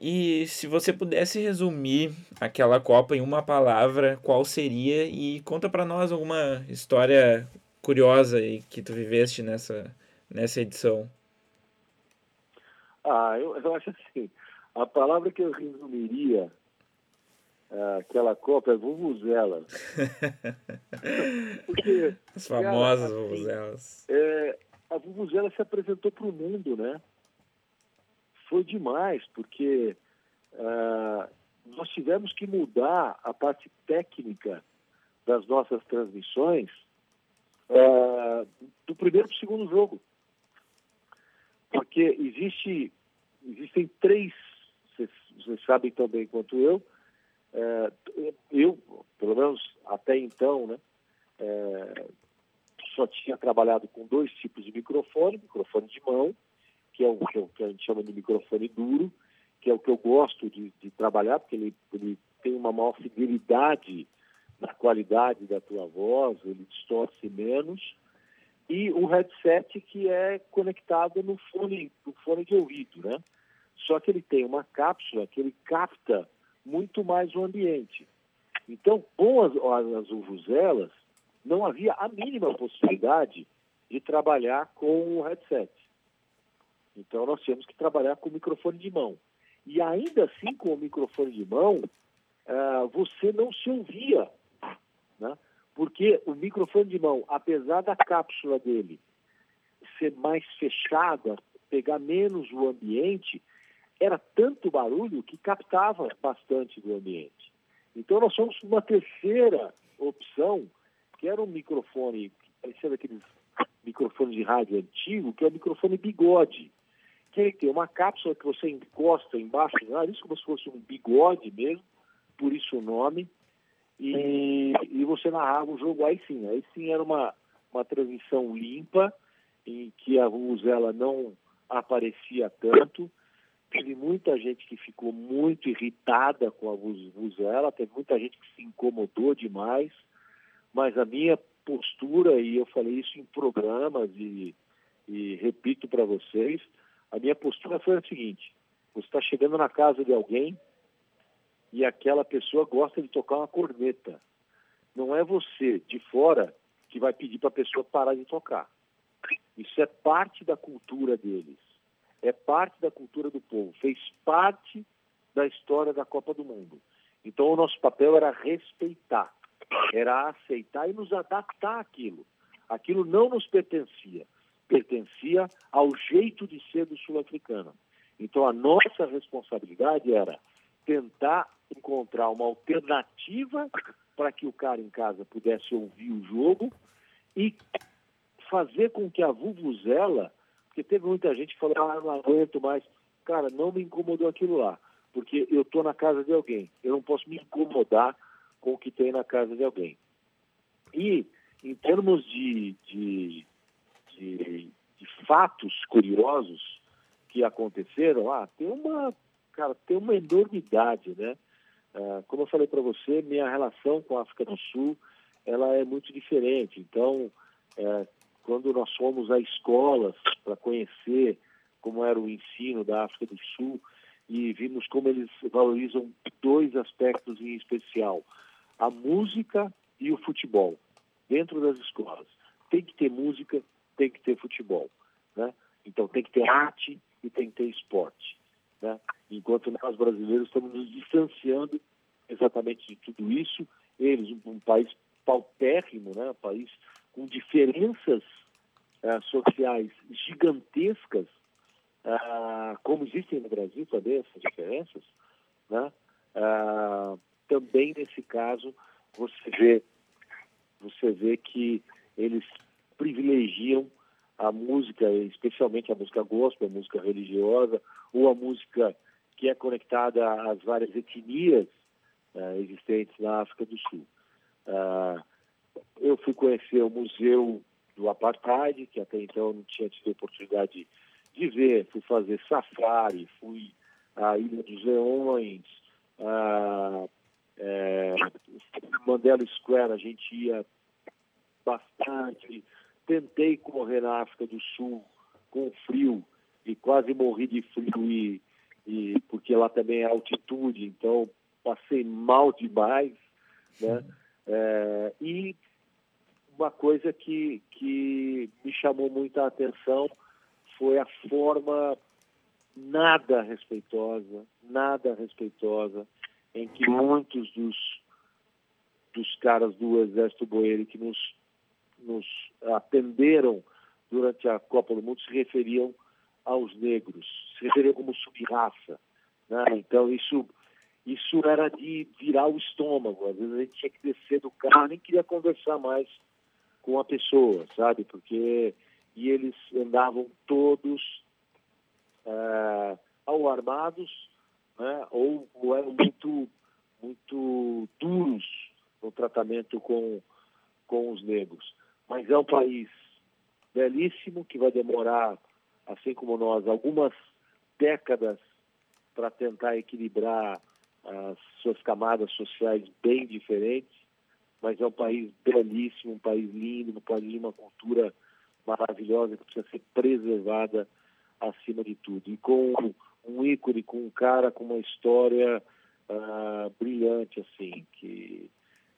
E se você pudesse resumir aquela Copa em uma palavra, qual seria? E conta para nós alguma história curiosa que tu viveste nessa, nessa edição. Ah, eu, eu acho assim, a palavra que eu resumiria aquela Copa é Vuvuzela. *laughs* Porque, As famosas cara, assim, Vuvuzelas. É, a Vuvuzela se apresentou para o mundo, né? Foi demais, porque uh, nós tivemos que mudar a parte técnica das nossas transmissões uh, do primeiro para o segundo jogo. Porque existe, existem três, vocês sabem tão bem quanto eu, é, eu, pelo menos até então, né, é, só tinha trabalhado com dois tipos de microfone, microfone de mão, que é o que, a gente chama de microfone duro, que é o que eu gosto de, de trabalhar, porque ele, ele tem uma maior fidelidade na qualidade da tua voz, ele distorce menos, e o headset que é conectado no fone, no fone de ouvido, né? Só que ele tem uma cápsula que ele capta muito mais o ambiente. Então, com as, as uvuzelas, não havia a mínima possibilidade de trabalhar com o headset. Então, nós tínhamos que trabalhar com o microfone de mão. E ainda assim, com o microfone de mão, uh, você não se ouvia, né? porque o microfone de mão, apesar da cápsula dele ser mais fechada, pegar menos o ambiente, era tanto barulho que captava bastante do ambiente. Então nós fomos uma terceira opção, que era um microfone, parecendo aqueles microfones de rádio antigo, que é o microfone bigode. Que ele tem uma cápsula que você encosta embaixo do nariz, como se fosse um bigode mesmo, por isso o nome, e, e você narrava o jogo aí sim. Aí sim era uma, uma transmissão limpa, em que a Vuvuzela não aparecia tanto, Teve muita gente que ficou muito irritada com a Vuvuzela, teve muita gente que se incomodou demais, mas a minha postura, e eu falei isso em programas e, e repito para vocês, a minha postura foi a seguinte: você está chegando na casa de alguém e aquela pessoa gosta de tocar uma corneta. Não é você, de fora, que vai pedir para a pessoa parar de tocar. Isso é parte da cultura deles é parte da cultura do povo, fez parte da história da Copa do Mundo. Então o nosso papel era respeitar, era aceitar e nos adaptar àquilo. Aquilo não nos pertencia, pertencia ao jeito de ser do sul-africano. Então a nossa responsabilidade era tentar encontrar uma alternativa para que o cara em casa pudesse ouvir o jogo e fazer com que a Vuvuzela, porque teve muita gente que falou, ah, não aguento mais. Cara, não me incomodou aquilo lá, porque eu estou na casa de alguém. Eu não posso me incomodar com o que tem na casa de alguém. E, em termos de, de, de, de fatos curiosos que aconteceram, ah, tem uma, cara, tem uma enormidade, né? Ah, como eu falei para você, minha relação com a África do Sul, ela é muito diferente. Então, é, quando nós fomos a escolas para conhecer como era o ensino da África do Sul e vimos como eles valorizam dois aspectos em especial: a música e o futebol dentro das escolas. Tem que ter música, tem que ter futebol, né? Então tem que ter arte e tem que ter esporte, né? Enquanto nós brasileiros estamos nos distanciando exatamente de tudo isso, eles um, um país paupérrimo, né? Um país com diferenças uh, sociais gigantescas, uh, como existem no Brasil também essas diferenças, né? Uh, também nesse caso você vê você vê que eles privilegiam a música, especialmente a música gospel, a música religiosa, ou a música que é conectada às várias etnias uh, existentes na África do Sul. Uh, eu fui conhecer o Museu do Apartheid, que até então eu não tinha tido a oportunidade de ver. Fui fazer safari, fui à Ilha dos Leões, uh, é, Mandela Square, a gente ia bastante. Tentei correr na África do Sul com frio e quase morri de frio e, e porque lá também é altitude, então passei mal demais, né? É, e uma coisa que, que me chamou muita atenção foi a forma nada respeitosa, nada respeitosa, em que muitos dos, dos caras do Exército Boeiro que nos, nos atenderam durante a Copa do Mundo se referiam aos negros, se referiam como subraça. Né? Então, isso isso era de virar o estômago. Às vezes a gente tinha que descer do carro, nem queria conversar mais com a pessoa, sabe? Porque e eles andavam todos é, armados, né? ou, ou eram muito muito duros no tratamento com com os negros. Mas é um país belíssimo que vai demorar, assim como nós, algumas décadas para tentar equilibrar as suas camadas sociais bem diferentes, mas é um país belíssimo, um país lindo, um país de uma cultura maravilhosa que precisa ser preservada acima de tudo. E com um ícone, com um cara com uma história uh, brilhante, assim, que,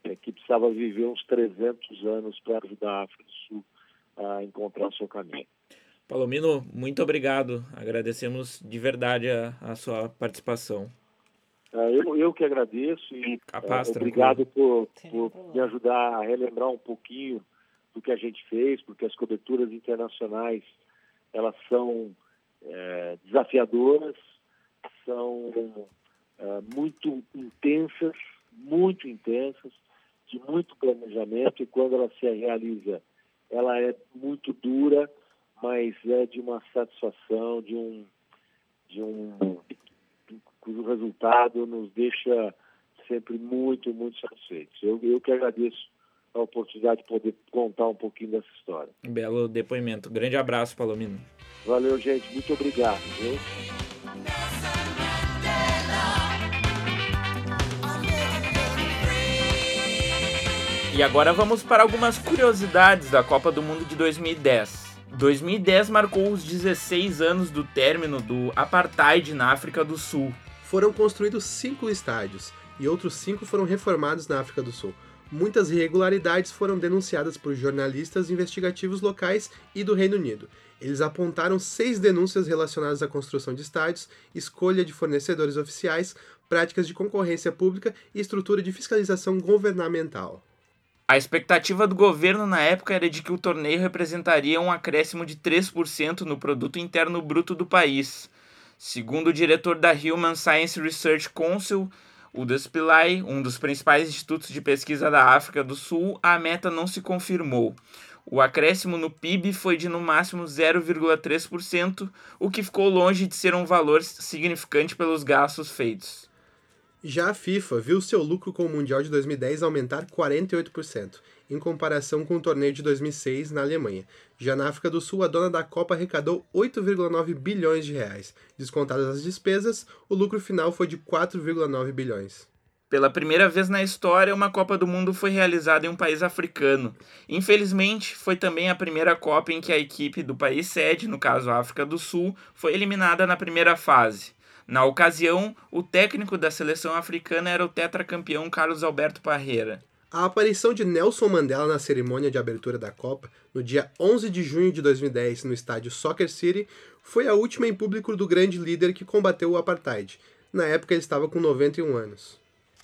é, que precisava viver uns 300 anos para ajudar a África do Sul a encontrar o seu caminho. Palomino, muito obrigado. Agradecemos de verdade a, a sua participação. É, eu, eu que agradeço e Capaz, é, obrigado por, por me ajudar a relembrar um pouquinho do que a gente fez, porque as coberturas internacionais elas são é, desafiadoras, são é, muito intensas, muito intensas, de muito planejamento e quando ela se realiza, ela é muito dura, mas é de uma satisfação, de um de um cujo resultado nos deixa sempre muito, muito satisfeitos. Eu, eu que agradeço a oportunidade de poder contar um pouquinho dessa história. Belo depoimento. Grande abraço, Palomino. Valeu, gente. Muito obrigado. Viu? E agora vamos para algumas curiosidades da Copa do Mundo de 2010. 2010 marcou os 16 anos do término do apartheid na África do Sul foram construídos cinco estádios e outros cinco foram reformados na África do Sul. Muitas irregularidades foram denunciadas por jornalistas investigativos locais e do Reino Unido. Eles apontaram seis denúncias relacionadas à construção de estádios, escolha de fornecedores oficiais, práticas de concorrência pública e estrutura de fiscalização governamental. A expectativa do governo na época era de que o torneio representaria um acréscimo de 3% no produto interno bruto do país. Segundo o diretor da Human Science Research Council, o Despilay, um dos principais institutos de pesquisa da África do Sul, a meta não se confirmou. O acréscimo no PIB foi de no máximo 0,3%, o que ficou longe de ser um valor significante pelos gastos feitos. Já a FIFA viu seu lucro com o Mundial de 2010 aumentar 48%, em comparação com o torneio de 2006 na Alemanha. Já na África do Sul, a dona da Copa arrecadou 8,9 bilhões de reais. Descontadas as despesas, o lucro final foi de 4,9 bilhões. Pela primeira vez na história, uma Copa do Mundo foi realizada em um país africano. Infelizmente, foi também a primeira Copa em que a equipe do país sede, no caso a África do Sul, foi eliminada na primeira fase. Na ocasião, o técnico da seleção africana era o tetracampeão Carlos Alberto Parreira. A aparição de Nelson Mandela na cerimônia de abertura da Copa, no dia 11 de junho de 2010, no estádio Soccer City, foi a última em público do grande líder que combateu o apartheid. Na época ele estava com 91 anos.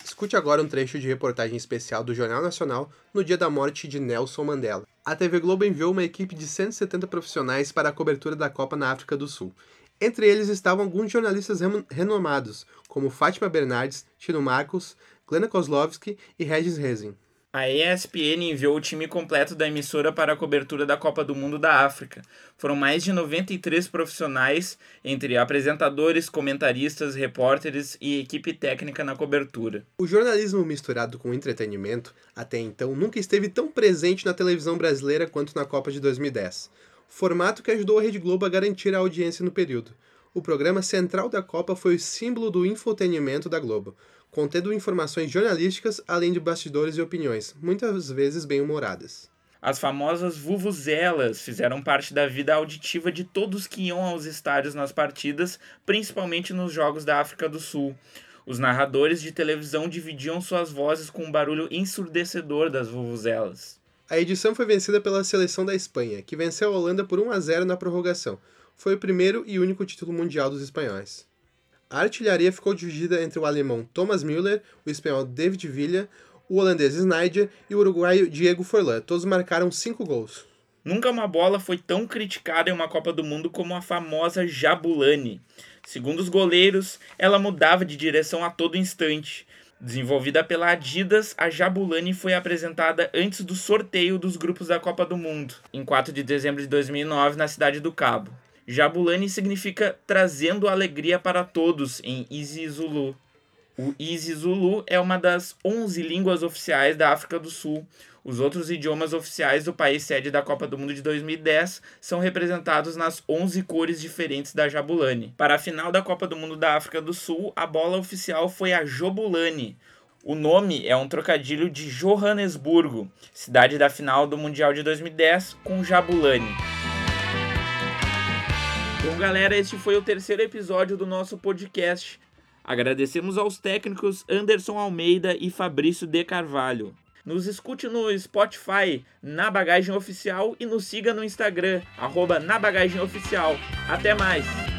Escute agora um trecho de reportagem especial do Jornal Nacional no dia da morte de Nelson Mandela. A TV Globo enviou uma equipe de 170 profissionais para a cobertura da Copa na África do Sul. Entre eles estavam alguns jornalistas renomados, como Fátima Bernardes, Tino Marcos, Glena Kozlovski e Regis Rezin. A ESPN enviou o time completo da emissora para a cobertura da Copa do Mundo da África. Foram mais de 93 profissionais, entre apresentadores, comentaristas, repórteres e equipe técnica na cobertura. O jornalismo misturado com entretenimento, até então, nunca esteve tão presente na televisão brasileira quanto na Copa de 2010 formato que ajudou a Rede Globo a garantir a audiência no período. O programa central da Copa foi o símbolo do infotenimento da Globo, contendo informações jornalísticas além de bastidores e opiniões, muitas vezes bem-humoradas. As famosas vuvuzelas fizeram parte da vida auditiva de todos que iam aos estádios nas partidas, principalmente nos Jogos da África do Sul. Os narradores de televisão dividiam suas vozes com o barulho ensurdecedor das vuvuzelas. A edição foi vencida pela seleção da Espanha, que venceu a Holanda por 1 a 0 na prorrogação. Foi o primeiro e único título mundial dos espanhóis. A artilharia ficou dividida entre o alemão Thomas Müller, o espanhol David Villa, o holandês Snyder e o uruguaio Diego Forlan. Todos marcaram cinco gols. Nunca uma bola foi tão criticada em uma Copa do Mundo como a famosa Jabulani. Segundo os goleiros, ela mudava de direção a todo instante. Desenvolvida pela Adidas, a Jabulani foi apresentada antes do sorteio dos grupos da Copa do Mundo, em 4 de dezembro de 2009, na cidade do Cabo. Jabulani significa trazendo alegria para todos em isiZulu. O isiZulu é uma das 11 línguas oficiais da África do Sul, os outros idiomas oficiais do país sede da Copa do Mundo de 2010 são representados nas 11 cores diferentes da Jabulani. Para a final da Copa do Mundo da África do Sul, a bola oficial foi a Jobulani. O nome é um trocadilho de Johannesburgo, cidade da final do Mundial de 2010, com Jabulani. Bom, galera, este foi o terceiro episódio do nosso podcast. Agradecemos aos técnicos Anderson Almeida e Fabrício de Carvalho. Nos escute no Spotify, na Bagagem Oficial e nos siga no Instagram, arroba na Bagagem Oficial. Até mais!